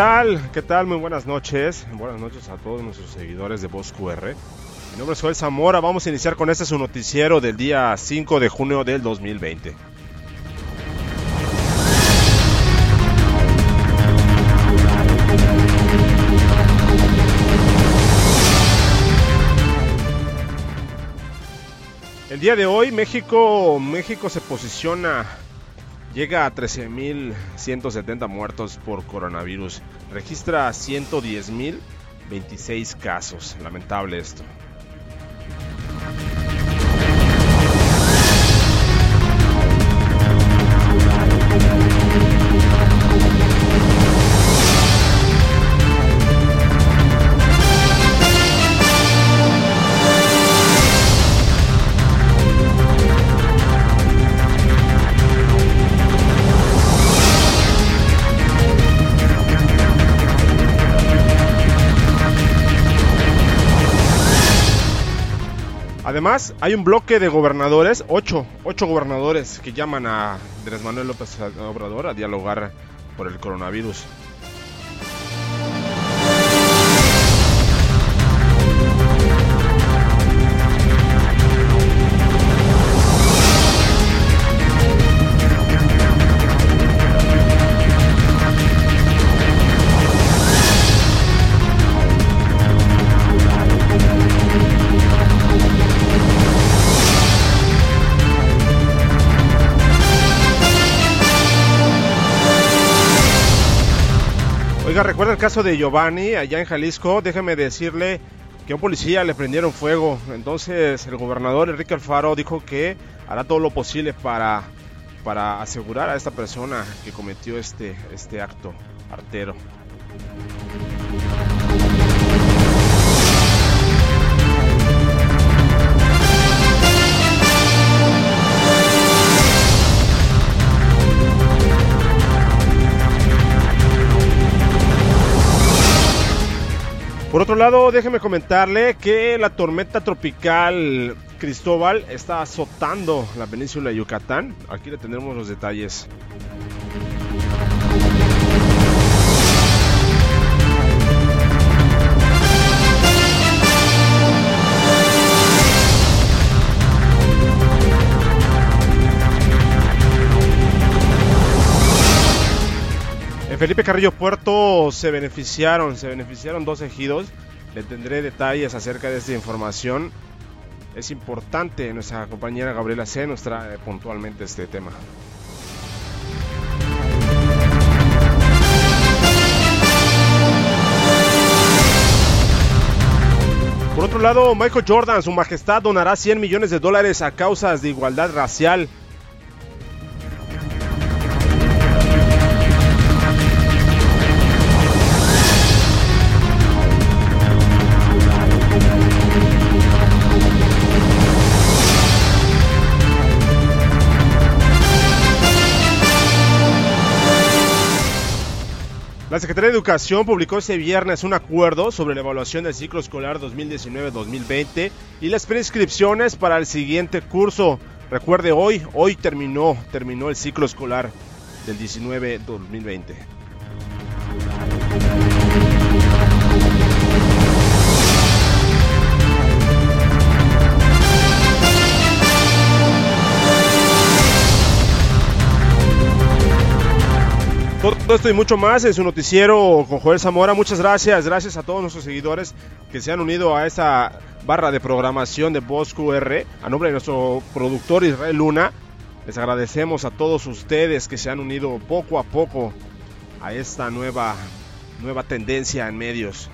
¿qué tal? ¿Qué tal? Muy buenas noches. Buenas noches a todos nuestros seguidores de Voz QR. Mi nombre es Joel Zamora. Vamos a iniciar con este su noticiero del día 5 de junio del 2020. El día de hoy México, México se posiciona Llega a 13.170 muertos por coronavirus. Registra 110.026 casos. Lamentable esto. Además, hay un bloque de gobernadores, ocho, ocho gobernadores que llaman a Andrés Manuel López Obrador a dialogar por el coronavirus. El caso de Giovanni allá en Jalisco. Déjeme decirle que a un policía le prendieron fuego. Entonces el gobernador Enrique Alfaro dijo que hará todo lo posible para, para asegurar a esta persona que cometió este, este acto artero. Por otro lado, déjeme comentarle que la tormenta tropical Cristóbal está azotando la península de Yucatán. Aquí le tendremos los detalles. Felipe Carrillo Puerto se beneficiaron, se beneficiaron dos ejidos. Le tendré detalles acerca de esta información. Es importante, nuestra compañera Gabriela C. nos trae puntualmente este tema. Por otro lado, Michael Jordan, su majestad, donará 100 millones de dólares a causas de igualdad racial. La Secretaría de Educación publicó este viernes un acuerdo sobre la evaluación del ciclo escolar 2019-2020 y las prescripciones para el siguiente curso. Recuerde hoy, hoy terminó, terminó el ciclo escolar del 19-2020. Todo esto y mucho más en su noticiero con Joel Zamora. Muchas gracias, gracias a todos nuestros seguidores que se han unido a esta barra de programación de Voz QR. A nombre de nuestro productor Israel Luna, les agradecemos a todos ustedes que se han unido poco a poco a esta nueva, nueva tendencia en medios.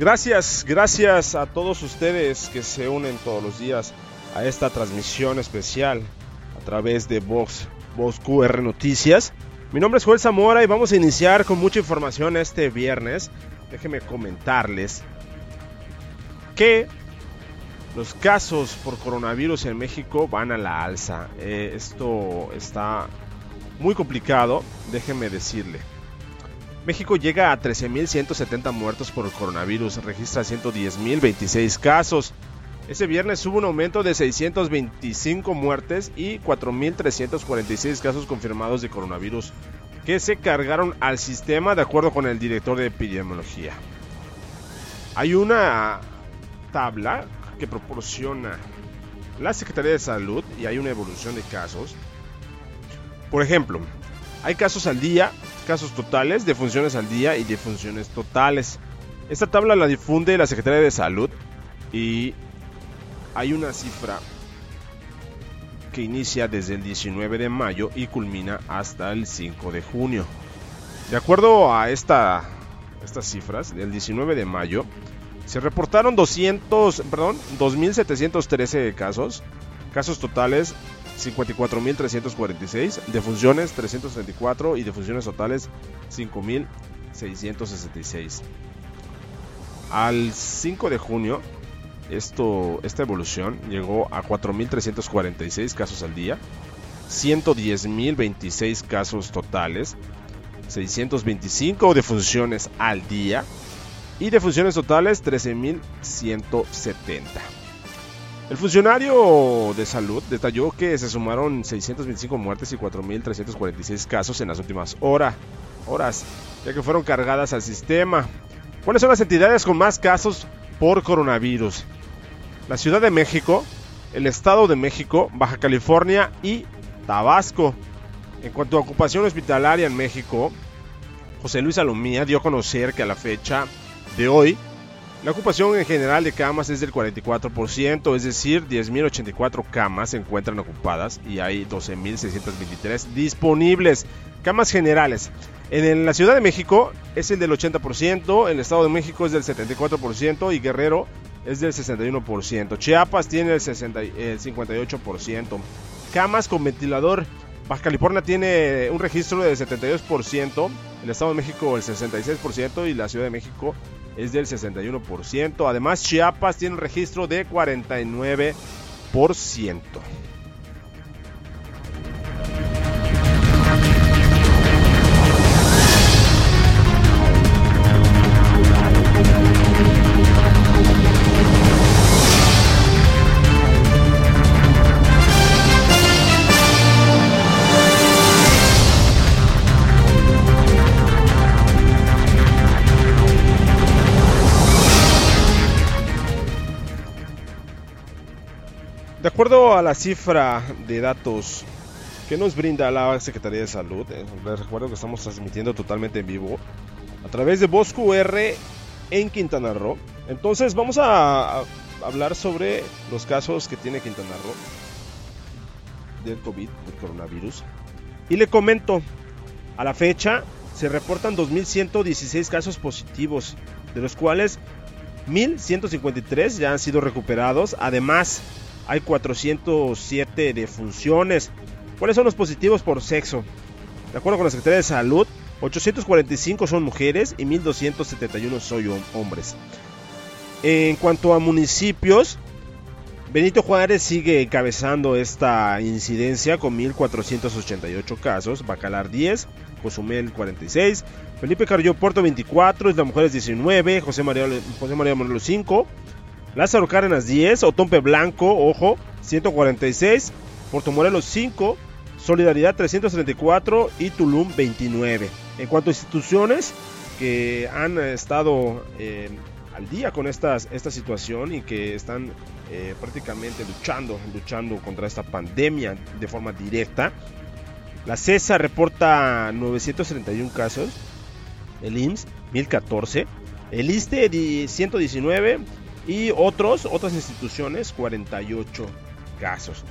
Gracias, gracias a todos ustedes que se unen todos los días a esta transmisión especial a través de Vox, Vox QR Noticias. Mi nombre es Joel Zamora y vamos a iniciar con mucha información este viernes. Déjenme comentarles que los casos por coronavirus en México van a la alza. Eh, esto está muy complicado, déjenme decirle. México llega a 13.170 muertos por coronavirus, registra 110.026 casos. Ese viernes hubo un aumento de 625 muertes y 4.346 casos confirmados de coronavirus que se cargaron al sistema de acuerdo con el director de epidemiología. Hay una tabla que proporciona la Secretaría de Salud y hay una evolución de casos. Por ejemplo, hay casos al día, casos totales, defunciones al día y defunciones totales. Esta tabla la difunde la Secretaría de Salud y hay una cifra que inicia desde el 19 de mayo y culmina hasta el 5 de junio. De acuerdo a esta, estas cifras, del 19 de mayo se reportaron 200, perdón, 2.713 casos, casos totales 54.346, defunciones 334 y defunciones totales 5.666. Al 5 de junio, esto, esta evolución llegó a 4.346 casos al día, 110.026 casos totales, 625 defunciones al día, y de funciones totales 13.170. El funcionario de salud detalló que se sumaron 625 muertes y 4.346 casos en las últimas horas, ya que fueron cargadas al sistema. ¿Cuáles son las entidades con más casos por coronavirus? La Ciudad de México, el Estado de México, Baja California y Tabasco. En cuanto a ocupación hospitalaria en México, José Luis Alomía dio a conocer que a la fecha de hoy, la ocupación en general de camas es del 44%, es decir, 10.084 camas se encuentran ocupadas y hay 12.623 disponibles. Camas generales. En la Ciudad de México es el del 80%, en el Estado de México es del 74% y Guerrero es del 61%. Chiapas tiene el, 58%. Camas con ventilador. Baja California tiene un registro del 72%, el Estado de México el 66% y la Ciudad de México es del 61%. Además, Chiapas tiene un registro de 49%. De acuerdo a la cifra de datos que nos brinda la Secretaría de Salud, eh, les recuerdo que estamos transmitiendo totalmente en vivo a través de Bosco R en Quintana Roo. Entonces vamos a, hablar sobre los casos que tiene Quintana Roo del COVID, del coronavirus. Y le comento, a la fecha se reportan 2.116 casos positivos, de los cuales 1.153 ya han sido recuperados. Además, hay 407 defunciones. ¿Cuáles son los positivos por sexo? De acuerdo con la Secretaría de Salud, 845 son mujeres y 1271 son hombres. En cuanto a municipios, Benito Juárez sigue encabezando esta incidencia con 1488 casos, Bacalar 10, Cozumel 46, Felipe Carrillo Puerto 24, Isla Mujeres 19, José María, José María Morelos 5, Lázaro Cárdenas 10, Otompe Blanco, ojo, 146, Puerto Morelos 5, Solidaridad 334 y Tulum 29. En cuanto a instituciones que han estado eh, al día con estas, esta situación y que están eh, prácticamente luchando, luchando contra esta pandemia de forma directa, la CESA reporta 931 casos, el IMSS 1014, el ISTE 119, y otros, otras instituciones, 48 casos.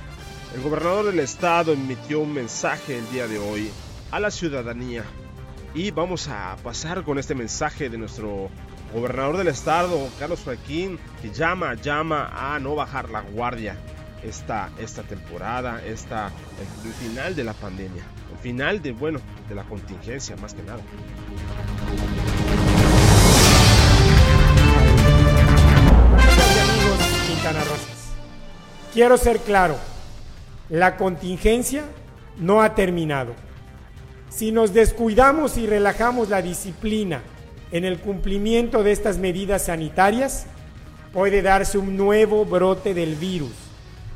El gobernador del estado emitió un mensaje el día de hoy a la ciudadanía y vamos a pasar con este mensaje de nuestro gobernador del estado, Carlos Joaquín, que llama, llama a no bajar la guardia esta, esta temporada, esta, el final de la pandemia, el final de, bueno, de la contingencia más que nada. Quiero ser claro, la contingencia no ha terminado. Si nos descuidamos y relajamos la disciplina en el cumplimiento de estas medidas sanitarias, puede darse un nuevo brote del virus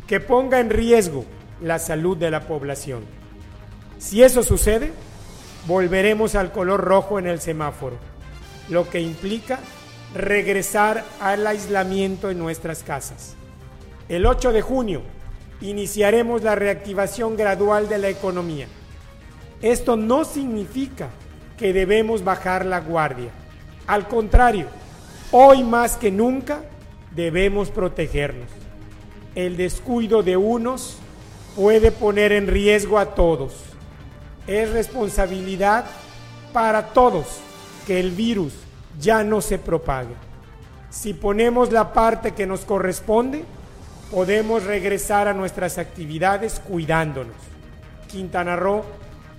que ponga en riesgo la salud de la población. Si eso sucede, volveremos al color rojo en el semáforo, lo que implica regresar al aislamiento en nuestras casas. El 8 de junio iniciaremos la reactivación gradual de la economía. Esto no significa que debemos bajar la guardia. Al contrario, hoy más que nunca debemos protegernos. El descuido de unos puede poner en riesgo a todos. Es responsabilidad para todos que el virus ya no se propague. Si ponemos la parte que nos corresponde, podemos regresar a nuestras actividades cuidándonos. Quintana Roo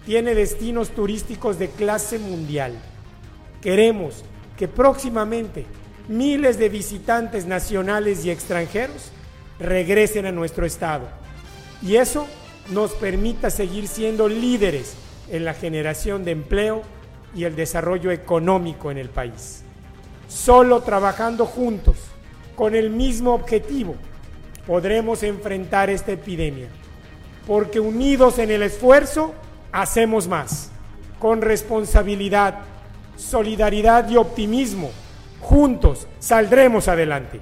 tiene destinos turísticos de clase mundial. Queremos que próximamente miles de visitantes nacionales y extranjeros regresen a nuestro estado y eso nos permita seguir siendo líderes en la generación de empleo y el desarrollo económico en el país. Solo trabajando juntos, con el mismo objetivo, podremos enfrentar esta epidemia, porque unidos en el esfuerzo, hacemos más. Con responsabilidad, solidaridad y optimismo, juntos saldremos adelante.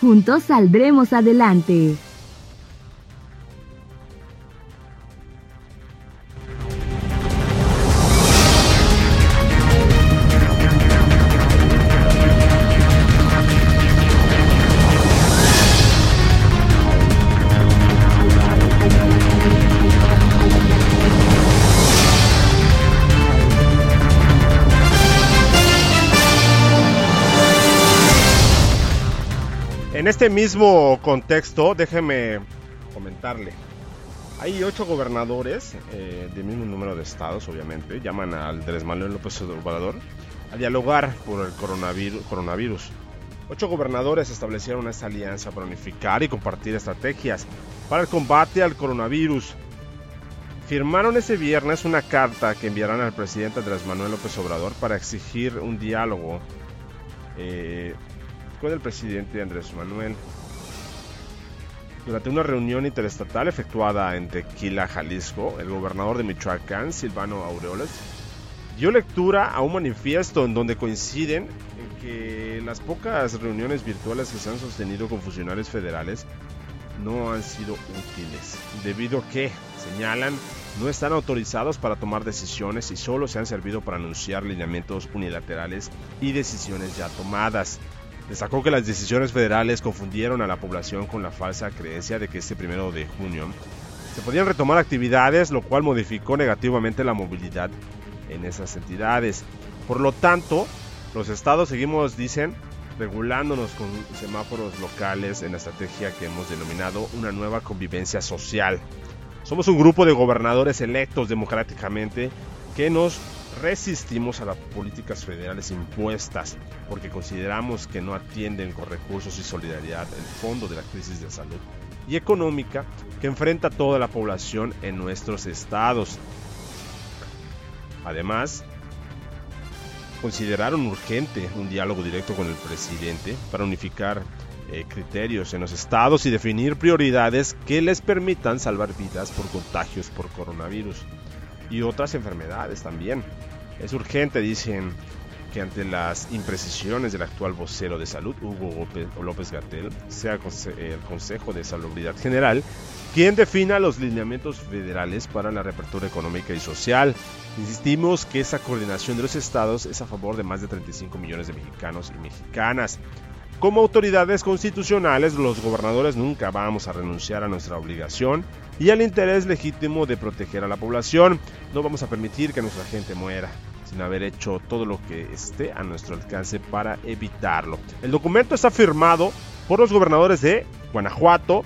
Juntos saldremos adelante. En este mismo contexto, déjeme comentarle. Hay ocho gobernadores eh, del mismo número de estados, obviamente, llaman al Andrés Manuel López Obrador a dialogar por el coronavirus, coronavirus. Ocho gobernadores establecieron esta alianza para unificar y compartir estrategias para el combate al coronavirus. Firmaron ese viernes una carta que enviarán al presidente Andrés Manuel López Obrador para exigir un diálogo eh, con el presidente Andrés Manuel. Durante una reunión interestatal efectuada en Tequila, Jalisco, el gobernador de Michoacán, Silvano Aureoles, dio lectura a un manifiesto en donde coinciden en que las pocas reuniones virtuales que se han sostenido con funcionarios federales no han sido útiles, debido a que, señalan, no están autorizados para tomar decisiones y solo se han servido para anunciar lineamientos unilaterales y decisiones ya tomadas. Destacó que las decisiones federales confundieron a la población con la falsa creencia de que este primero de junio se podían retomar actividades, lo cual modificó negativamente la movilidad en esas entidades. Por lo tanto, los estados seguimos, dicen, regulándonos con semáforos locales en la estrategia que hemos denominado una nueva convivencia social. Somos un grupo de gobernadores electos democráticamente que nos resistimos a las políticas federales impuestas porque consideramos que no atienden con recursos y solidaridad el fondo de la crisis de salud y económica que enfrenta toda la población en nuestros estados. Además, consideraron urgente un diálogo directo con el presidente para unificar eh, criterios en los estados y definir prioridades que les permitan salvar vidas por contagios por coronavirus y otras enfermedades también. Es urgente, dicen, que ante las imprecisiones del actual vocero de salud, Hugo López Gatel, sea el Consejo de Salubridad General quien defina los lineamientos federales para la reapertura económica y social. Insistimos que esa coordinación de los estados es a favor de más de 35 millones de mexicanos y mexicanas. Como autoridades constitucionales, los gobernadores nunca vamos a renunciar a nuestra obligación y al interés legítimo de proteger a la población. No vamos a permitir que nuestra gente muera sin haber hecho todo lo que esté a nuestro alcance para evitarlo. El documento está firmado por los gobernadores de Guanajuato,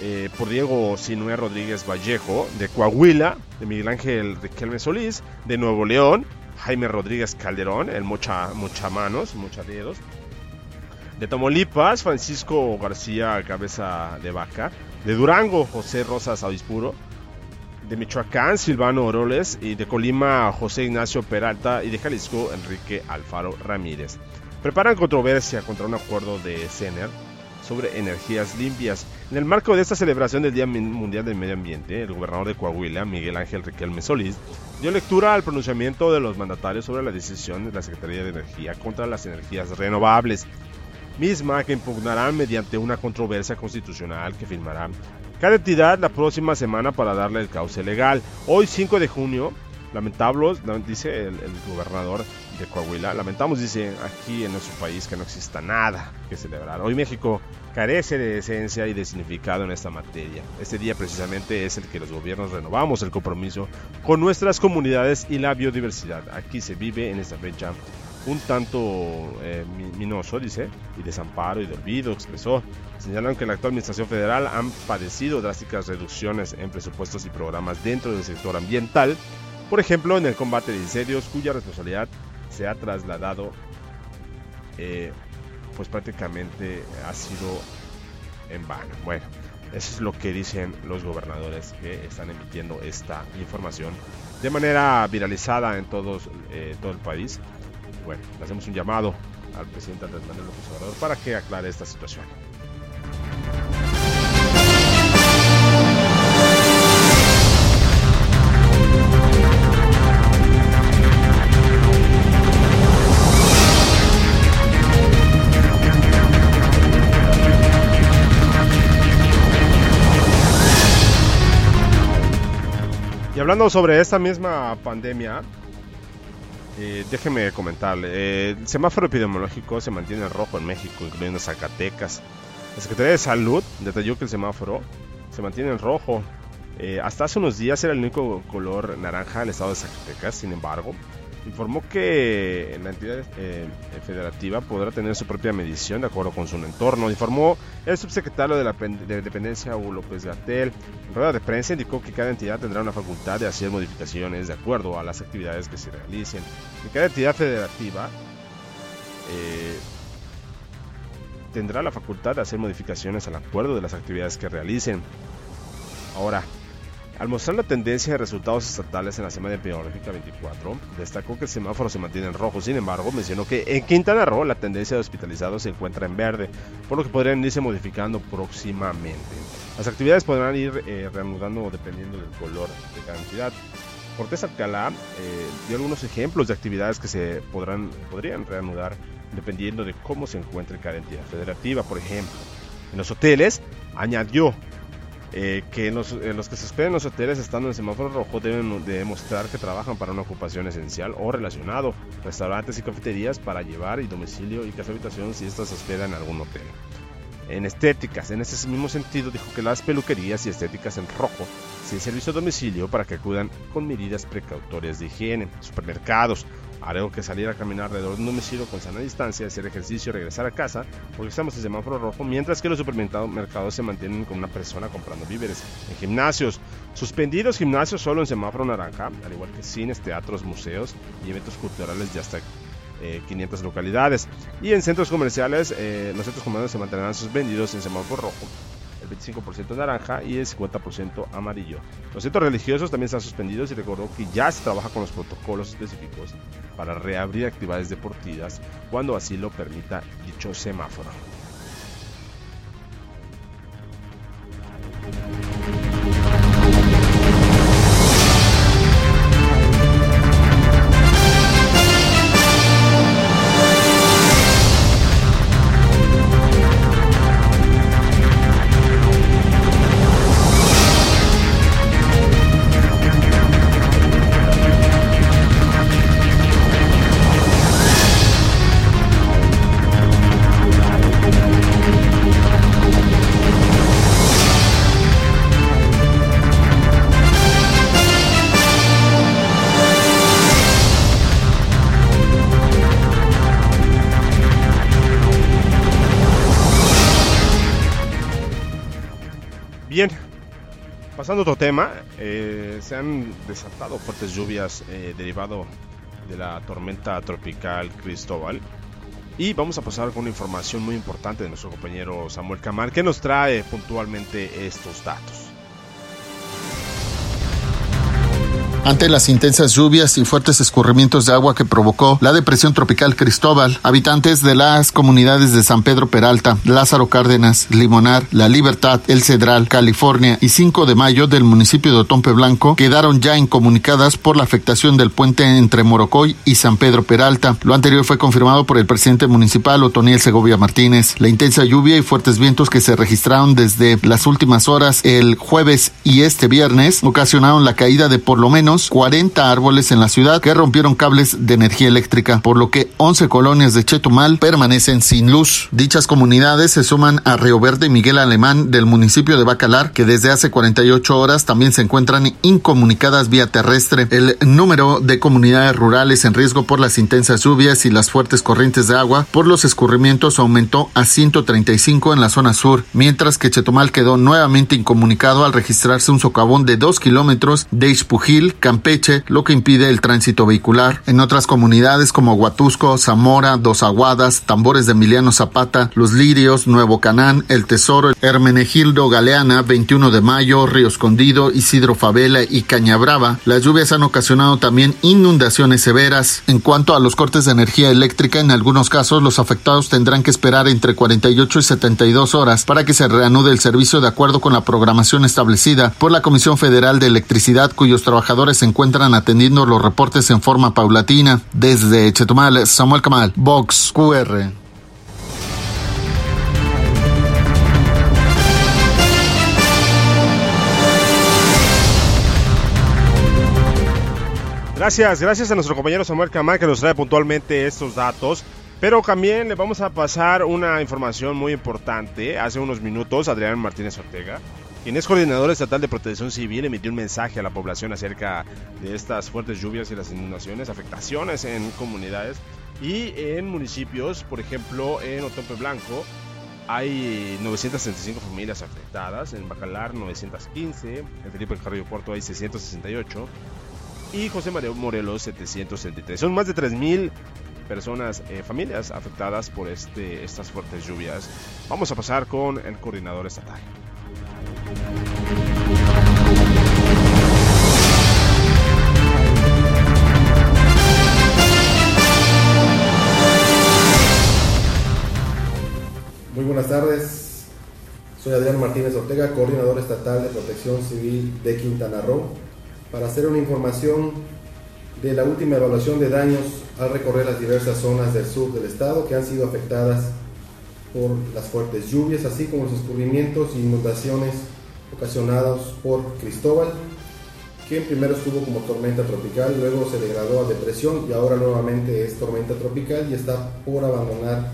eh, por Diego Sinué Rodríguez Vallejo, de Coahuila, de Miguel Ángel Riquelme Solís, de Nuevo León, Jaime Rodríguez Calderón, el Mocha, Mochamanos, Mochadedos, De Tamaulipas, Francisco García Cabeza de Vaca. De Durango, José Rosas Audispuro. De Michoacán, Silvano Oroles. Y de Colima, José Ignacio Peralta. Y de Jalisco, Enrique Alfaro Ramírez. Preparan controversia contra un acuerdo de CENER sobre energías limpias. En el marco de esta celebración del Día Mundial del Medio Ambiente, el gobernador de Coahuila, Miguel Ángel Riquelme Solís, dio lectura al pronunciamiento de los mandatarios sobre la decisión de la Secretaría de Energía contra las energías renovables, misma que impugnarán mediante una controversia constitucional que firmará cada entidad la próxima semana para darle el cauce legal. Hoy 5 de junio, lamentamos, dice el, el gobernador, de Coahuila. Lamentamos, dice, aquí en nuestro país que no exista nada que celebrar. Hoy México carece de esencia y de significado en esta materia. Este día precisamente es el que los gobiernos renovamos el compromiso con nuestras comunidades y la biodiversidad. Aquí se vive en esta fecha un tanto eh, minoso, dice, y desamparo y de olvido, expresó. Señalan que la actual administración federal han padecido drásticas reducciones en presupuestos y programas dentro del sector ambiental, por ejemplo, en el combate de incendios, cuya responsabilidad se ha trasladado, eh, pues prácticamente ha sido en vano. Bueno, eso es lo que dicen los gobernadores que están emitiendo esta información de manera viralizada en eh, todo el país. Bueno, le hacemos un llamado al presidente Andrés Manuel López Obrador para que aclare esta situación. hablando sobre esta misma pandemia, eh, déjeme comentarle. Eh, el semáforo epidemiológico se mantiene en rojo en México, incluyendo Zacatecas. La Secretaría de Salud detalló que el semáforo se mantiene en rojo. Eh, hasta hace unos días era el único color naranja en el estado de Zacatecas, sin embargo, informó que la entidad eh, federativa podrá tener su propia medición de acuerdo con su entorno. Informó el subsecretario de la Dependencia, Hugo López Gatel. En rueda de prensa indicó que cada entidad tendrá una facultad de hacer modificaciones de acuerdo a las actividades que se realicen. Y cada entidad federativa eh, tendrá la facultad de hacer modificaciones al acuerdo de las actividades que realicen. Ahora, al mostrar la tendencia de resultados estatales en la semana epidemiológica 24, destacó que el semáforo se mantiene en rojo. Sin embargo, mencionó que en Quintana Roo la tendencia de hospitalizados se encuentra en verde, por lo que podrían irse modificando próximamente. Las actividades podrán ir eh, reanudando dependiendo del color de cada entidad. Cortés Alcalá eh, dio algunos ejemplos de actividades que se podrán, podrían reanudar dependiendo de cómo se encuentre cada entidad federativa. Por ejemplo, en los hoteles añadió eh, que los, los, que se esperen en los hoteles estando en semáforo rojo deben demostrar que trabajan para una ocupación esencial o relacionado, restaurantes y cafeterías para llevar y domicilio y casa habitación si estas se hospedan en algún hotel. En estéticas, en ese mismo sentido, dijo que las peluquerías y estéticas en rojo sin servicio a domicilio para que acudan con medidas precautorias de higiene. Supermercados, Haré que salir a caminar alrededor de un domicilio con sana distancia, hacer ejercicio, regresar a casa, porque estamos en semáforo rojo, mientras que los supermercados se mantienen con una persona comprando víveres. En gimnasios, suspendidos gimnasios solo en semáforo naranja, al igual que cines, teatros, museos y eventos culturales de hasta 500 eh, localidades. Y en centros comerciales, eh, los centros comerciales se mantendrán suspendidos en semáforo rojo 25% naranja y el 50% amarillo. Los centros religiosos también están suspendidos y recordó que ya se trabaja con los protocolos específicos para reabrir actividades deportivas cuando así lo permita dicho semáforo. Pasando a otro tema, eh, se han desatado fuertes lluvias eh, derivado de la tormenta tropical Cristóbal. Y vamos a pasar con una información muy importante de nuestro compañero Samuel Camal, que nos trae puntualmente estos datos. Ante las intensas lluvias y fuertes escurrimientos de agua que provocó la depresión tropical Cristóbal, habitantes de las comunidades de San Pedro Peralta, Lázaro Cárdenas, Limonar, La Libertad, El Cedral, California y 5 de mayo del municipio de Otompe Blanco quedaron ya incomunicadas por la afectación del puente entre Morocoy y San Pedro Peralta. Lo anterior fue confirmado por el presidente municipal Otoniel Segovia Martínez. La intensa lluvia y fuertes vientos que se registraron desde las últimas horas el jueves y este viernes ocasionaron la caída de por lo menos 40 árboles en la ciudad que rompieron cables de energía eléctrica, por lo que 11 colonias de Chetumal permanecen sin luz. Dichas comunidades se suman a Río Verde y Miguel Alemán del municipio de Bacalar, que desde hace 48 horas también se encuentran incomunicadas vía terrestre. El número de comunidades rurales en riesgo por las intensas lluvias y las fuertes corrientes de agua por los escurrimientos aumentó a 135 en la zona sur, mientras que Chetumal quedó nuevamente incomunicado al registrarse un socavón de 2 kilómetros de Ispujil, Campeche, lo que impide el tránsito vehicular. En otras comunidades como Huatusco, Zamora, Dos Aguadas, Tambores de Emiliano Zapata, Los Lirios, Nuevo Canán, El Tesoro, Hermenegildo Galeana, 21 de mayo, Río Escondido, Isidro Favela y Cañabrava, las lluvias han ocasionado también inundaciones severas. En cuanto a los cortes de energía eléctrica, en algunos casos los afectados tendrán que esperar entre 48 y 72 horas para que se reanude el servicio de acuerdo con la programación establecida por la Comisión Federal de Electricidad, cuyos trabajadores se encuentran atendiendo los reportes en forma paulatina. Desde Chetumal, Samuel Kamal, Vox QR. Gracias, gracias a nuestro compañero Samuel Kamal que nos trae puntualmente estos datos. Pero también le vamos a pasar una información muy importante. Hace unos minutos, Adrián Martínez Ortega quien es coordinador estatal de protección civil, emitió un mensaje a la población acerca de estas fuertes lluvias y las inundaciones, afectaciones en comunidades y en municipios, por ejemplo, en Otompe Blanco hay 965 familias afectadas, en Bacalar 915, en Felipe Carrillo Puerto hay 668 y José María Morelos 773. Son más de 3000 personas, eh, familias afectadas por este, estas fuertes lluvias. Vamos a pasar con el coordinador estatal. Muy buenas tardes, soy Adrián Martínez Ortega, coordinador estatal de protección civil de Quintana Roo, para hacer una información de la última evaluación de daños al recorrer las diversas zonas del sur del estado que han sido afectadas por las fuertes lluvias, así como los escurrimientos e inundaciones ocasionados por Cristóbal, quien primero estuvo como tormenta tropical, luego se degradó a depresión y ahora nuevamente es tormenta tropical y está por abandonar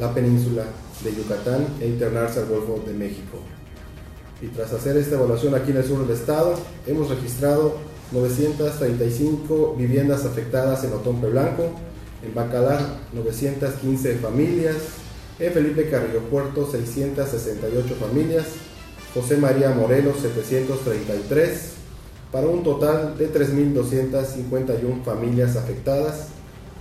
la península de Yucatán e internarse al Golfo de México. Y tras hacer esta evaluación aquí en el sur del estado, hemos registrado 935 viviendas afectadas en Otompe Blanco, en Bacalar 915 familias, en Felipe Carrillo Puerto 668 familias, José María Morelos 733, para un total de 3.251 familias afectadas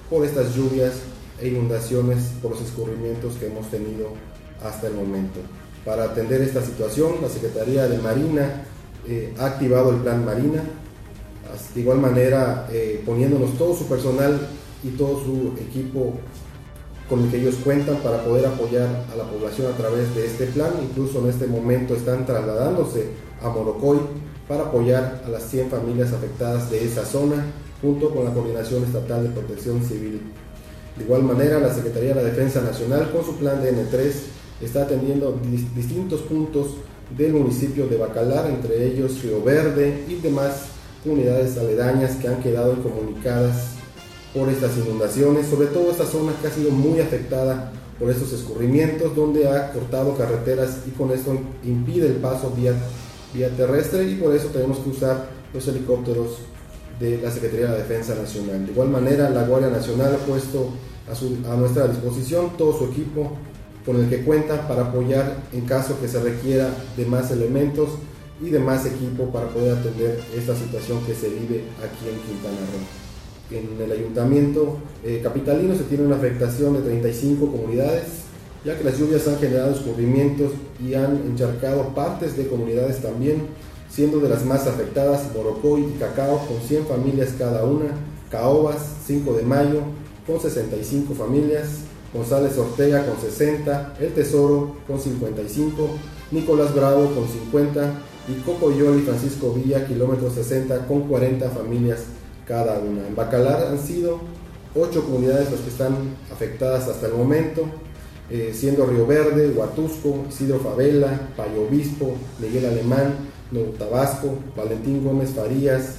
por estas lluvias e inundaciones por los escurrimientos que hemos tenido hasta el momento. Para atender esta situación, la Secretaría de Marina eh, ha activado el Plan Marina, de igual manera eh, poniéndonos todo su personal y todo su equipo con el que ellos cuentan para poder apoyar a la población a través de este plan. Incluso en este momento están trasladándose a Morocoy para apoyar a las 100 familias afectadas de esa zona, junto con la Coordinación Estatal de Protección Civil. De igual manera, la Secretaría de la Defensa Nacional, con su plan de N3, está atendiendo distintos puntos del municipio de Bacalar, entre ellos Río Verde y demás comunidades aledañas que han quedado incomunicadas por estas inundaciones, sobre todo esta zona que ha sido muy afectada por estos escurrimientos, donde ha cortado carreteras y con esto impide el paso vía, terrestre y por eso tenemos que usar los helicópteros de la Secretaría de la Defensa Nacional. De igual manera, la Guardia Nacional ha puesto a nuestra disposición todo su equipo con el que cuenta para apoyar en caso que se requiera de más elementos y de más equipo para poder atender esta situación que se vive aquí en Quintana Roo. En el ayuntamiento eh, capitalino se tiene una afectación de 35 comunidades, ya que las lluvias han generado escurrimientos y han encharcado partes de comunidades también, siendo de las más afectadas Morocoy y Cacao con 100 familias cada una, Caobas 5 de Mayo con 65 familias, González Ortega con 60, El Tesoro con 55, Nicolás Bravo con 50 y Cocoyol y Francisco Villa, kilómetro 60, con 40 familias cada una. En Bacalar han sido 8 comunidades las que están afectadas hasta el momento, eh, siendo Río Verde, Huatusco, Isidro Favela, Payo Obispo, Miguel Alemán, Nuevo Tabasco, Valentín Gómez Farías,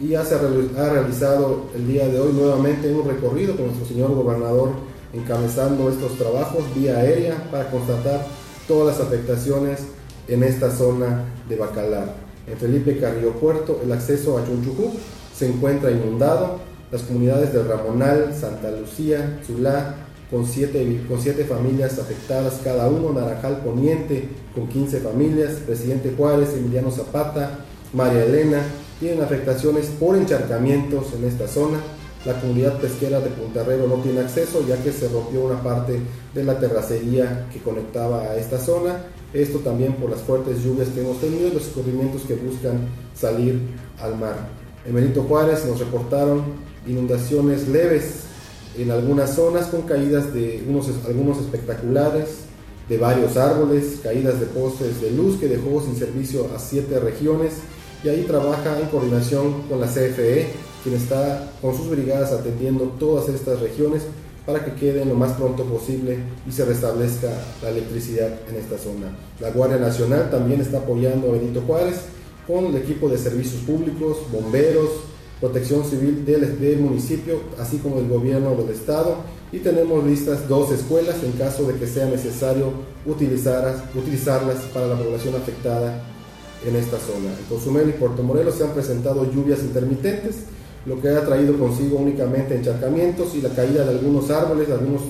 y ya se ha realizado el día de hoy nuevamente un recorrido con nuestro señor gobernador encabezando estos trabajos vía aérea para constatar todas las afectaciones en esta zona de Bacalar. En Felipe Carrillo Puerto, el acceso a Chunchujú se encuentra inundado. Las comunidades de Ramonal, Santa Lucía, Chulá, con siete, con siete familias afectadas cada uno, Naranjal Poniente, con 15 familias, Presidente Juárez, Emiliano Zapata, María Elena, tienen afectaciones por encharcamientos en esta zona. La comunidad pesquera de Puntarrero no tiene acceso ya que se rompió una parte de la terracería que conectaba a esta zona. Esto también por las fuertes lluvias que hemos tenido y los escurrimientos que buscan salir al mar. En Benito Juárez nos reportaron inundaciones leves en algunas zonas con caídas de unos, algunos espectaculares de varios árboles, caídas de postes de luz que dejó sin servicio a siete regiones y ahí trabaja en coordinación con la CFE, quien está con sus brigadas atendiendo todas estas regiones para que queden lo más pronto posible y se restablezca la electricidad en esta zona. La Guardia Nacional también está apoyando a Benito Juárez con el equipo de servicios públicos, bomberos, protección civil del, del municipio, así como el gobierno del estado y tenemos listas dos escuelas en caso de que sea necesario utilizarlas, utilizarlas para la población afectada en esta zona. En Cozumel y Puerto Morelos se han presentado lluvias intermitentes, lo que ha traído consigo únicamente encharcamientos y la caída de algunos árboles, algunos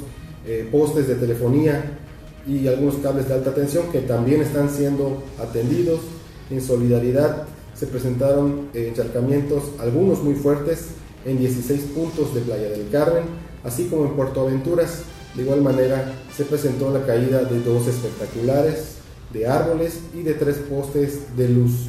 eh, postes de telefonía y algunos cables de alta tensión que también están siendo atendidos. En solidaridad se presentaron encharcamientos, algunos muy fuertes, en 16 puntos de Playa del Carmen, así como en Puerto Aventuras. De igual manera se presentó la caída de dos espectaculares de árboles y de tres postes de luz.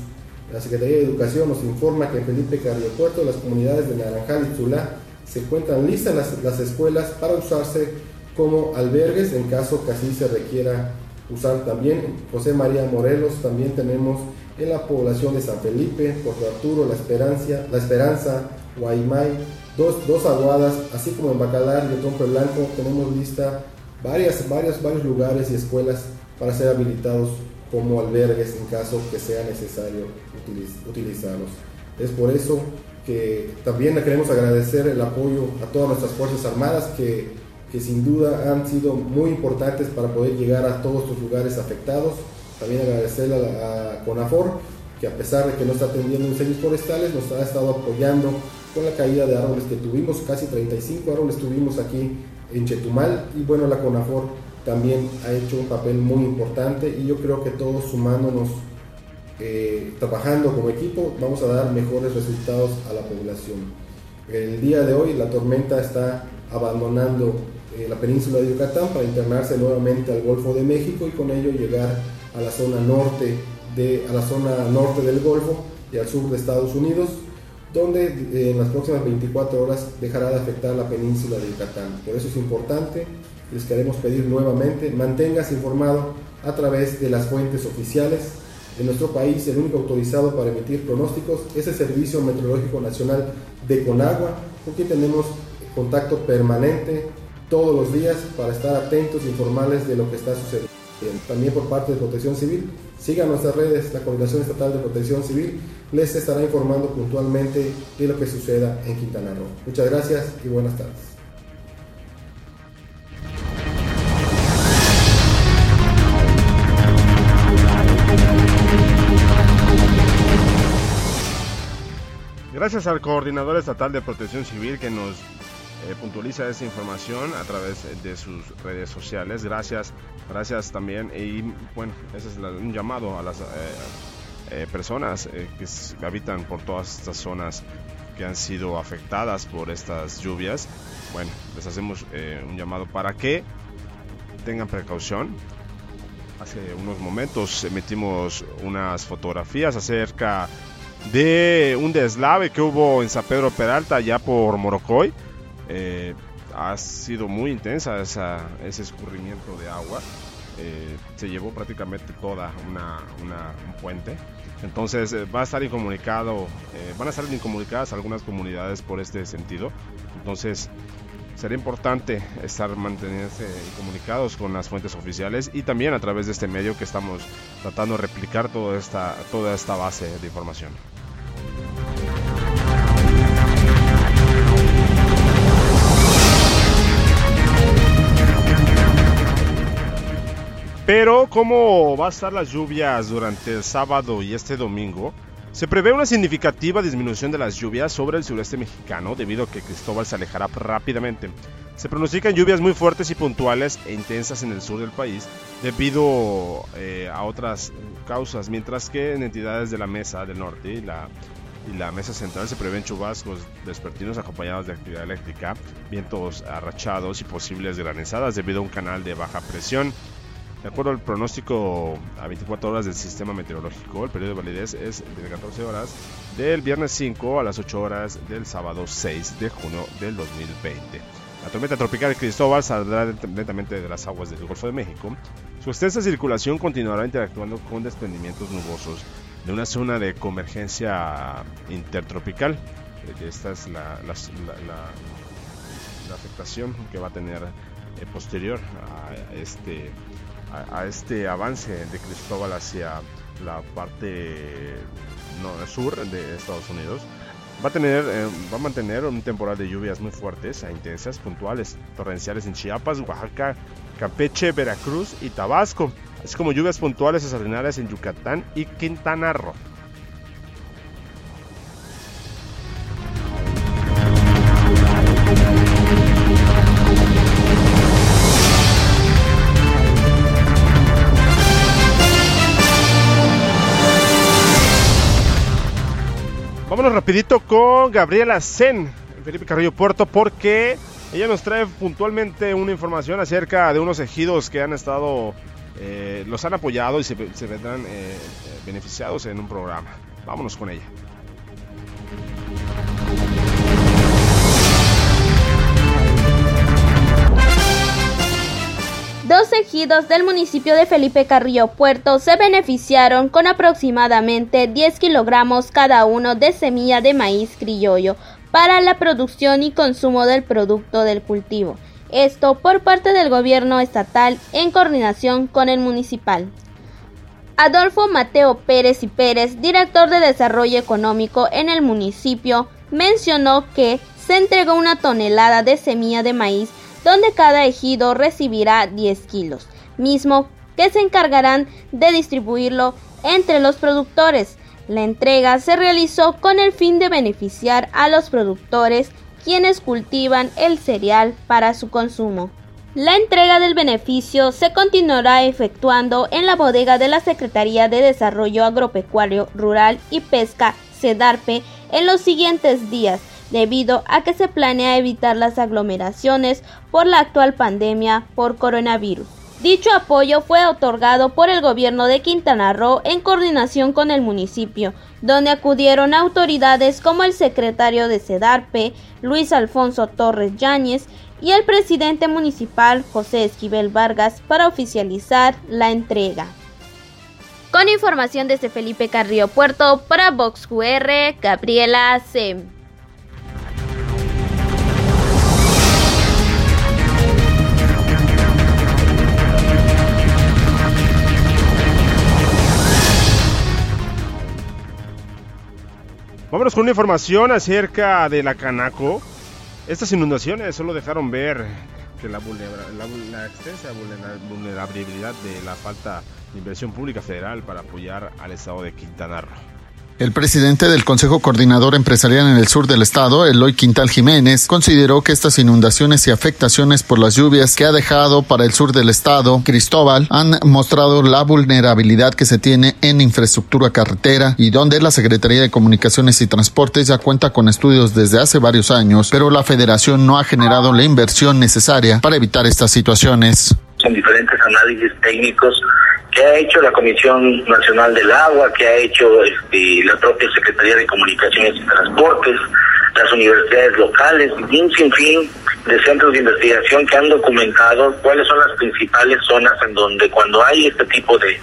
La Secretaría de Educación nos informa que en Felipe Carrillo Puerto las comunidades de Naranjal y Zulá se encuentran listas las, las escuelas para usarse como albergues en caso que así se requiera usar también. José María Morelos también tenemos en la población de San Felipe, Puerto Arturo, La Esperanza, La Esperanza Guaymay, dos, dos aguadas, así como en Bacalar y Trompe Blanco tenemos lista varias, varios, varios lugares y escuelas para ser habilitados como albergues en caso que sea necesario utilizarlos. Es por eso que también queremos agradecer el apoyo a todas nuestras Fuerzas Armadas que, que sin duda han sido muy importantes para poder llegar a todos estos lugares afectados. También agradecerle a, a CONAFOR que a pesar de que no está atendiendo incendios forestales, nos ha estado apoyando con la caída de árboles que tuvimos, casi 35 árboles tuvimos aquí en Chetumal y bueno, la CONAFOR también ha hecho un papel muy importante y yo creo que todos sumándonos, eh, trabajando como equipo, vamos a dar mejores resultados a la población. El día de hoy la tormenta está abandonando eh, la península de Yucatán para internarse nuevamente al Golfo de México y con ello llegar a la zona norte, de, a la zona norte del Golfo y al sur de Estados Unidos, donde eh, en las próximas 24 horas dejará de afectar la península de Yucatán. Por eso es importante les queremos pedir nuevamente, manténgase informado a través de las fuentes oficiales. En nuestro país, el único autorizado para emitir pronósticos es el Servicio Meteorológico Nacional de Conagua, con quien tenemos contacto permanente todos los días para estar atentos e informales de lo que está sucediendo. También por parte de Protección Civil, sigan nuestras redes, la Coordinación Estatal de Protección Civil les estará informando puntualmente de lo que suceda en Quintana Roo. Muchas gracias y buenas tardes. Gracias al Coordinador Estatal de Protección Civil que nos eh, puntualiza esta información a través de sus redes sociales. Gracias, gracias también. Y bueno, ese es un llamado a las eh, eh, personas que habitan por todas estas zonas que han sido afectadas por estas lluvias. Bueno, les hacemos eh, un llamado para que tengan precaución. Hace unos momentos emitimos unas fotografías acerca de un deslave que hubo en San Pedro Peralta, ya por Morocoy. Eh, ha sido muy intensa esa, ese escurrimiento de agua. Eh, se llevó prácticamente toda una, un puente. Entonces eh, va a estar incomunicado, van a estar incomunicadas algunas comunidades por este sentido. Entonces sería importante estar manteniéndose comunicados con las fuentes oficiales y también a través de este medio que estamos tratando de replicar toda esta, toda esta base de información. Pero ¿cómo va a estar las lluvias durante el sábado y este domingo? Se prevé una significativa disminución de las lluvias sobre el sureste mexicano debido a que Cristóbal se alejará rápidamente. Se pronostican lluvias muy fuertes y puntuales e intensas en el sur del país debido eh, a otras causas, mientras que en entidades de la mesa del norte y la, y la mesa central se prevén chubascos despertinos acompañados de actividad eléctrica, vientos arrachados y posibles granizadas debido a un canal de baja presión. De acuerdo al pronóstico a 24 horas del sistema meteorológico, el periodo de validez es de 14 horas del viernes 5 a las 8 horas del sábado 6 de junio del 2020. La tormenta tropical Cristóbal saldrá lentamente de las aguas del Golfo de México. Su extensa circulación continuará interactuando con desprendimientos nubosos de una zona de convergencia intertropical. Esta es la, la, afectación que va a tener eh, posterior a este a, este avance de Cristóbal hacia la parte sur de Estados Unidos, va a, tener, eh, va a mantener un temporal de lluvias muy fuertes e intensas, puntuales, torrenciales en Chiapas, Oaxaca, Campeche, Veracruz y Tabasco, así como lluvias puntuales extraordinarias en Yucatán y Quintana Roo. Rapidito con Gabriela Zen, Felipe Carrillo Puerto, porque ella nos trae puntualmente una información acerca de unos ejidos que han estado, eh, los han apoyado y se, vendrán eh, eh, beneficiados en un programa. Vámonos con ella. Ejidos del municipio de Felipe Carrillo Puerto se beneficiaron con aproximadamente 10 kilogramos cada uno de semilla de maíz criollo para la producción y consumo del producto del cultivo. Esto por parte del gobierno estatal en coordinación con el municipal. Adolfo Mateo Pérez y Pérez, director de Desarrollo Económico en el municipio, mencionó que se entregó una tonelada de semilla de maíz donde cada ejido recibirá 10 kilos, mismo que se encargarán de distribuirlo entre los productores. La entrega se realizó con el fin de beneficiar a los productores quienes cultivan el cereal para su consumo. La entrega del beneficio se continuará efectuando en la bodega de la Secretaría de Desarrollo Agropecuario Rural y Pesca, CEDARPE, en los siguientes días, debido a que se planea evitar las aglomeraciones por la actual pandemia por coronavirus. Dicho apoyo fue otorgado por el gobierno de Quintana Roo en coordinación con el municipio, donde acudieron autoridades como el secretario de CEDARPE, Luis Alfonso Torres Yáñez, y el presidente municipal, José Esquivel Vargas, para oficializar la entrega. Con información desde Felipe Carrillo Puerto para VoxQR, Gabriela C. Vámonos con una información acerca de la Canaco. Estas inundaciones solo dejaron ver que la, extensa vulnerabilidad de la falta de inversión pública federal para apoyar al estado de Quintana Roo. El presidente del Consejo Coordinador Empresarial en el sur del estado, Eloy Quintal Jiménez, consideró que estas inundaciones y afectaciones por las lluvias que ha dejado para el sur del estado, Cristóbal, han mostrado la vulnerabilidad que se tiene en infraestructura carretera y donde la Secretaría de Comunicaciones y Transportes ya cuenta con estudios desde hace varios años, pero la federación no ha generado la inversión necesaria para evitar estas situaciones. Son diferentes análisis técnicos que ha hecho la Comisión Nacional del Agua, que ha hecho este, la propia Secretaría de Comunicaciones y Transportes, las universidades locales y un sinfín de centros de investigación que han documentado cuáles son las principales zonas en donde cuando hay este tipo de,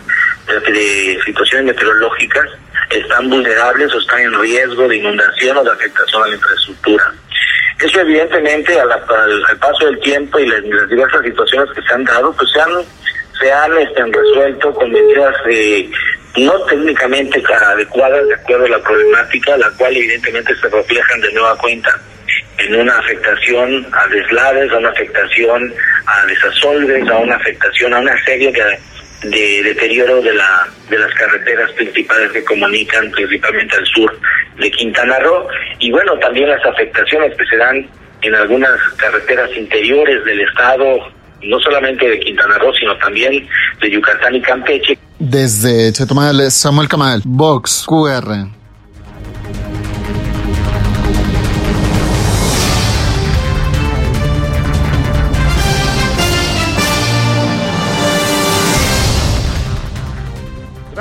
de, situaciones meteorológicas están vulnerables o están en riesgo de inundación o de afectación a la infraestructura. Eso evidentemente al, al, paso del tiempo y las, las, diversas situaciones que se han dado, pues se han se han este, resuelto con medidas eh, no técnicamente adecuadas de acuerdo a la problemática, la cual evidentemente se reflejan de nueva cuenta en una afectación a deslaves, a una afectación a desasolves, a una afectación a una serie de, de deterioro de la de las carreteras principales que comunican principalmente al sur de Quintana Roo y bueno también las afectaciones que se dan en algunas carreteras interiores del estado no solamente de Quintana Roo, sino también de Yucatán y Campeche. Desde Chetumal, Samuel Camal, Vox QR.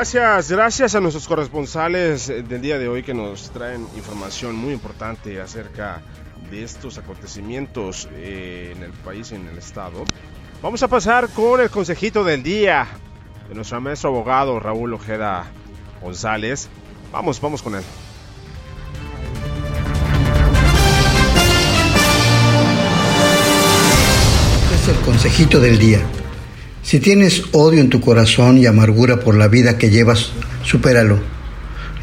Gracias, gracias a nuestros corresponsales del día de hoy que nos traen información muy importante acerca de estos acontecimientos eh, en el país y en el estado. Vamos a pasar con el consejito del día de nuestro maestro abogado Raúl Ojeda González. Vamos, vamos con él. Es el consejito del día. Si tienes odio en tu corazón y amargura por la vida que llevas, supéralo.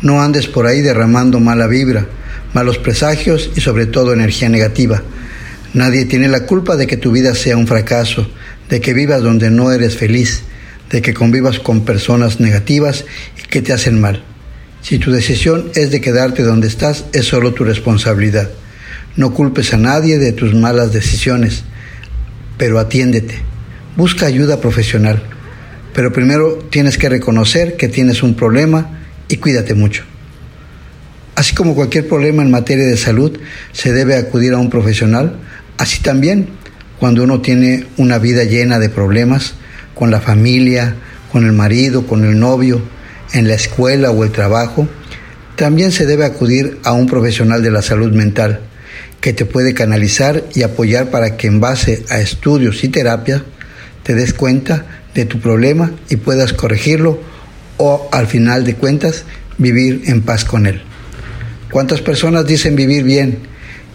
No andes por ahí derramando mala vibra, malos presagios y sobre todo energía negativa. Nadie tiene la culpa de que tu vida sea un fracaso, de que vivas donde no eres feliz, de que convivas con personas negativas y que te hacen mal. Si tu decisión es de quedarte donde estás, es solo tu responsabilidad. No culpes a nadie de tus malas decisiones, pero atiéndete. Busca ayuda profesional. Pero primero tienes que reconocer que tienes un problema y cuídate mucho. Así como cualquier problema en materia de salud se debe acudir a un profesional, así también cuando uno tiene una vida llena de problemas con la familia, con el marido, con el novio, en la escuela o el trabajo, también se debe acudir a un profesional de la salud mental que te puede canalizar y apoyar para que en base a estudios y terapia te des cuenta de tu problema y puedas corregirlo o al final de cuentas vivir en paz con él. ¿Cuántas personas dicen vivir bien,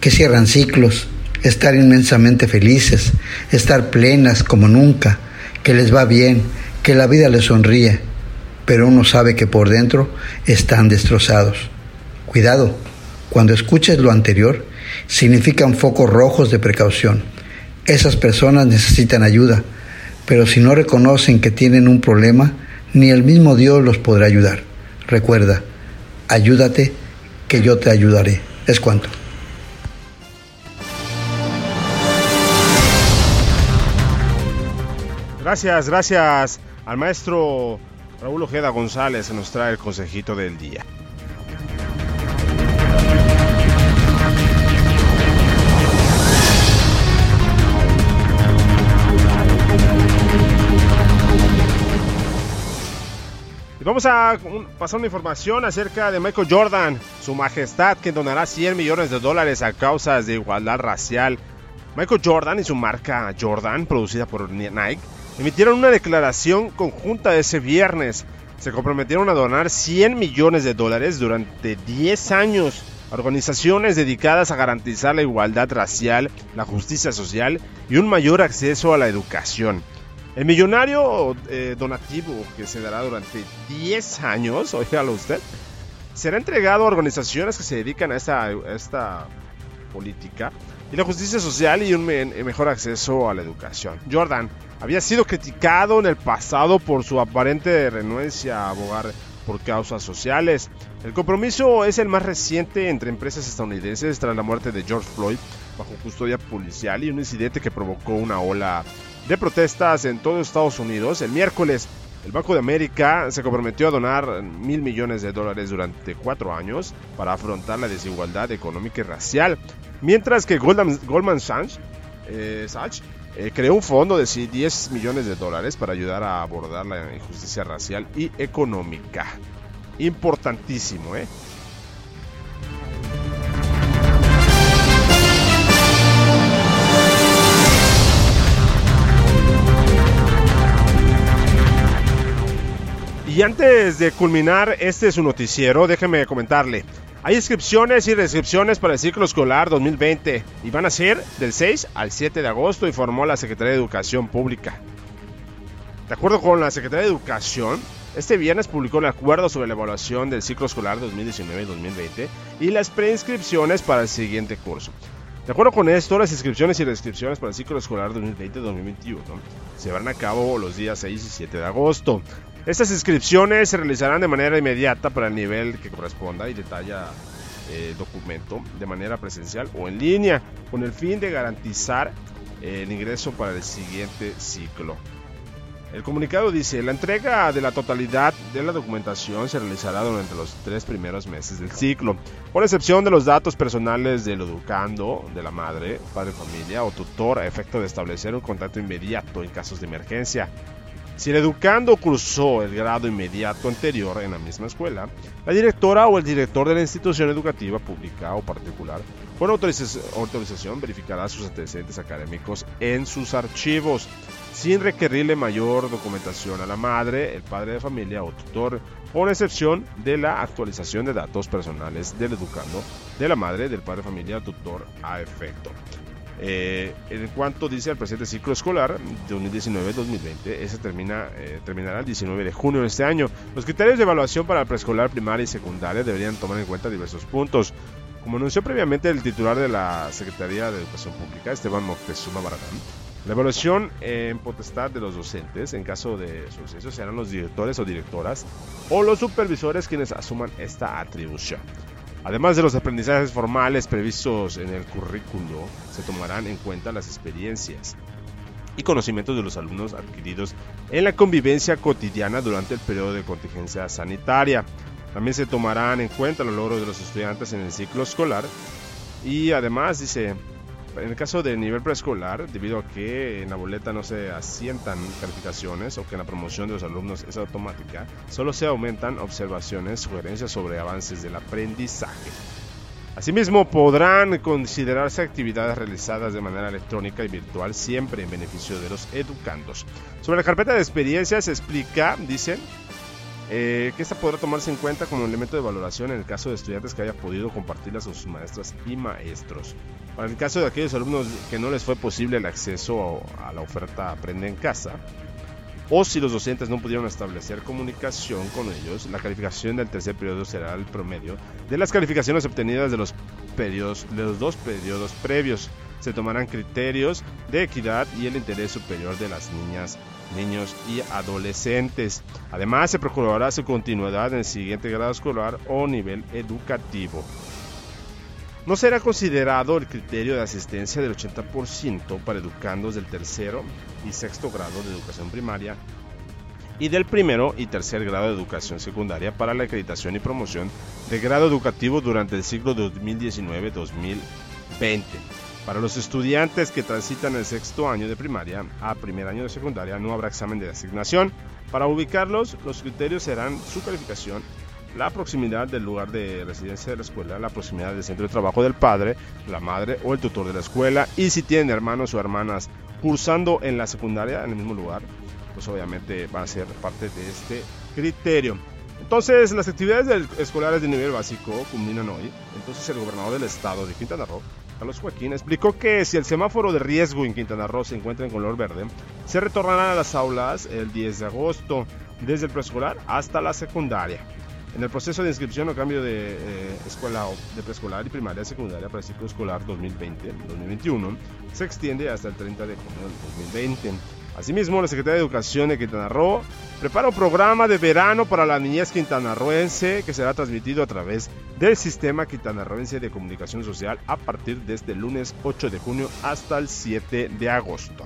que cierran ciclos, estar inmensamente felices, estar plenas como nunca, que les va bien, que la vida les sonríe, pero uno sabe que por dentro están destrozados. Cuidado, cuando escuches lo anterior, significan focos rojos de precaución. Esas personas necesitan ayuda, pero si no reconocen que tienen un problema, ni el mismo Dios los podrá ayudar. Recuerda, ayúdate, que yo te ayudaré. Es cuanto. Gracias, gracias al maestro Raúl Ojeda González nos trae el consejito del día. Vamos a pasar una información acerca de Michael Jordan, su majestad que donará 100 millones de dólares a causas de igualdad racial. Michael Jordan y su marca Jordan, producida por Nike, emitieron una declaración conjunta ese viernes. Se comprometieron a donar 100 millones de dólares durante 10 años a organizaciones dedicadas a garantizar la igualdad racial, la justicia social y un mayor acceso a la educación. El millonario eh, donativo que se dará durante 10 años, oígalo usted, será entregado a organizaciones que se dedican a esta, a esta política y la justicia social y un mejor acceso a la educación. Jordan había sido criticado en el pasado por su aparente renuencia a abogar por causas sociales. El compromiso es el más reciente entre empresas estadounidenses tras la muerte de George Floyd bajo custodia policial y un incidente que provocó una ola de protestas en todo Estados Unidos. El miércoles, el Banco de América se comprometió a donar mil millones de dólares durante cuatro años para afrontar la desigualdad económica y racial, mientras que Goldman, Sachs, eh, eh, creó un fondo de 10 millones de dólares para ayudar a abordar la injusticia racial y económica. Importantísimo, ¿eh? Y antes de culminar este su noticiero, déjeme comentarle. Hay inscripciones y restricciones para el ciclo escolar 2020 y van a ser del 6 al 7 de agosto, informó la Secretaría de Educación Pública. De acuerdo con la Secretaría de Educación, este viernes publicó el acuerdo sobre la evaluación del ciclo escolar 2019-2020 y las preinscripciones para el siguiente curso. De acuerdo con esto, las inscripciones y restricciones para el ciclo escolar 2020-2021 se van a cabo los días 6 y 7 de agosto. Estas inscripciones se realizarán de manera inmediata para el nivel que corresponda y detalla el eh, documento de manera presencial o en línea, con el fin de garantizar el ingreso para el siguiente ciclo. El comunicado dice, la entrega de la totalidad de la documentación se realizará durante los tres primeros meses del ciclo, por excepción de los datos personales del educando, de la madre, padre familia o tutor a efecto de establecer un contacto inmediato en casos de emergencia. Si el educando cursó el grado inmediato anterior en la misma escuela, la directora o el director de la institución educativa pública o particular, con autorización, verificará sus antecedentes académicos en sus archivos, sin requerirle mayor documentación a la madre, el padre de familia o tutor, con excepción de la actualización de datos personales del educando, de la madre, del padre de familia tutor a efecto. Eh, en cuanto dice el presente ciclo escolar 2019-2020, ese termina, eh, terminará el 19 de junio de este año. Los criterios de evaluación para preescolar, primaria y secundaria deberían tomar en cuenta diversos puntos. Como anunció previamente el titular de la Secretaría de Educación Pública, Esteban Moctezuma Barragán, la evaluación en potestad de los docentes, en caso de suceso, serán los directores o directoras o los supervisores quienes asuman esta atribución. Además de los aprendizajes formales previstos en el currículo, se tomarán en cuenta las experiencias y conocimientos de los alumnos adquiridos en la convivencia cotidiana durante el periodo de contingencia sanitaria. También se tomarán en cuenta los logros de los estudiantes en el ciclo escolar y además dice en el caso del nivel preescolar, debido a que en la boleta no se asientan calificaciones o que la promoción de los alumnos es automática, solo se aumentan observaciones, sugerencias sobre avances del aprendizaje. Asimismo, podrán considerarse actividades realizadas de manera electrónica y virtual siempre en beneficio de los educandos. Sobre la carpeta de experiencias explica, dicen, eh, que esta podrá tomarse en cuenta como elemento de valoración en el caso de estudiantes que hayan podido compartirlas con sus maestras y maestros. Para el caso de aquellos alumnos que no les fue posible el acceso a la oferta Aprende en casa, o si los docentes no pudieron establecer comunicación con ellos, la calificación del tercer periodo será el promedio de las calificaciones obtenidas de los, periodos, de los dos periodos previos. Se tomarán criterios de equidad y el interés superior de las niñas, niños y adolescentes. Además, se procurará su continuidad en el siguiente grado escolar o nivel educativo. No será considerado el criterio de asistencia del 80% para educandos del tercero y sexto grado de educación primaria y del primero y tercer grado de educación secundaria para la acreditación y promoción de grado educativo durante el ciclo 2019-2020. Para los estudiantes que transitan el sexto año de primaria a primer año de secundaria no habrá examen de asignación. Para ubicarlos, los criterios serán su calificación la proximidad del lugar de residencia de la escuela, la proximidad del centro de trabajo del padre, la madre o el tutor de la escuela y si tienen hermanos o hermanas cursando en la secundaria en el mismo lugar, pues obviamente va a ser parte de este criterio. Entonces, las actividades escolares de nivel básico culminan hoy. Entonces, el gobernador del estado de Quintana Roo, Carlos Joaquín, explicó que si el semáforo de riesgo en Quintana Roo se encuentra en color verde, se retornarán a las aulas el 10 de agosto, desde el preescolar hasta la secundaria. En el proceso de inscripción o cambio de eh, escuela de preescolar y primaria secundaria para el ciclo escolar 2020-2021 se extiende hasta el 30 de junio del 2020. Asimismo, la Secretaría de Educación de Quintana Roo prepara un programa de verano para la niñez quintanarroense que será transmitido a través del Sistema Quintanarroense de Comunicación Social a partir de este lunes 8 de junio hasta el 7 de agosto.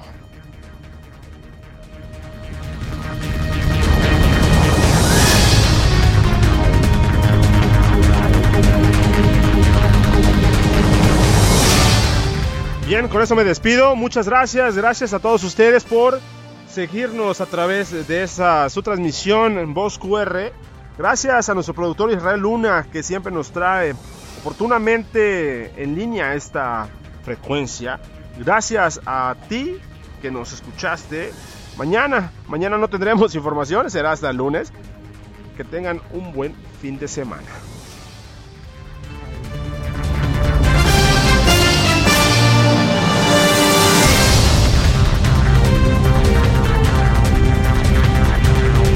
Bien, con eso me despido. Muchas gracias. Gracias a todos ustedes por seguirnos a través de esa su transmisión en Voz QR. Gracias a nuestro productor Israel Luna que siempre nos trae oportunamente en línea esta frecuencia. Gracias a ti que nos escuchaste. Mañana, mañana no tendremos información, será hasta el lunes. Que tengan un buen fin de semana.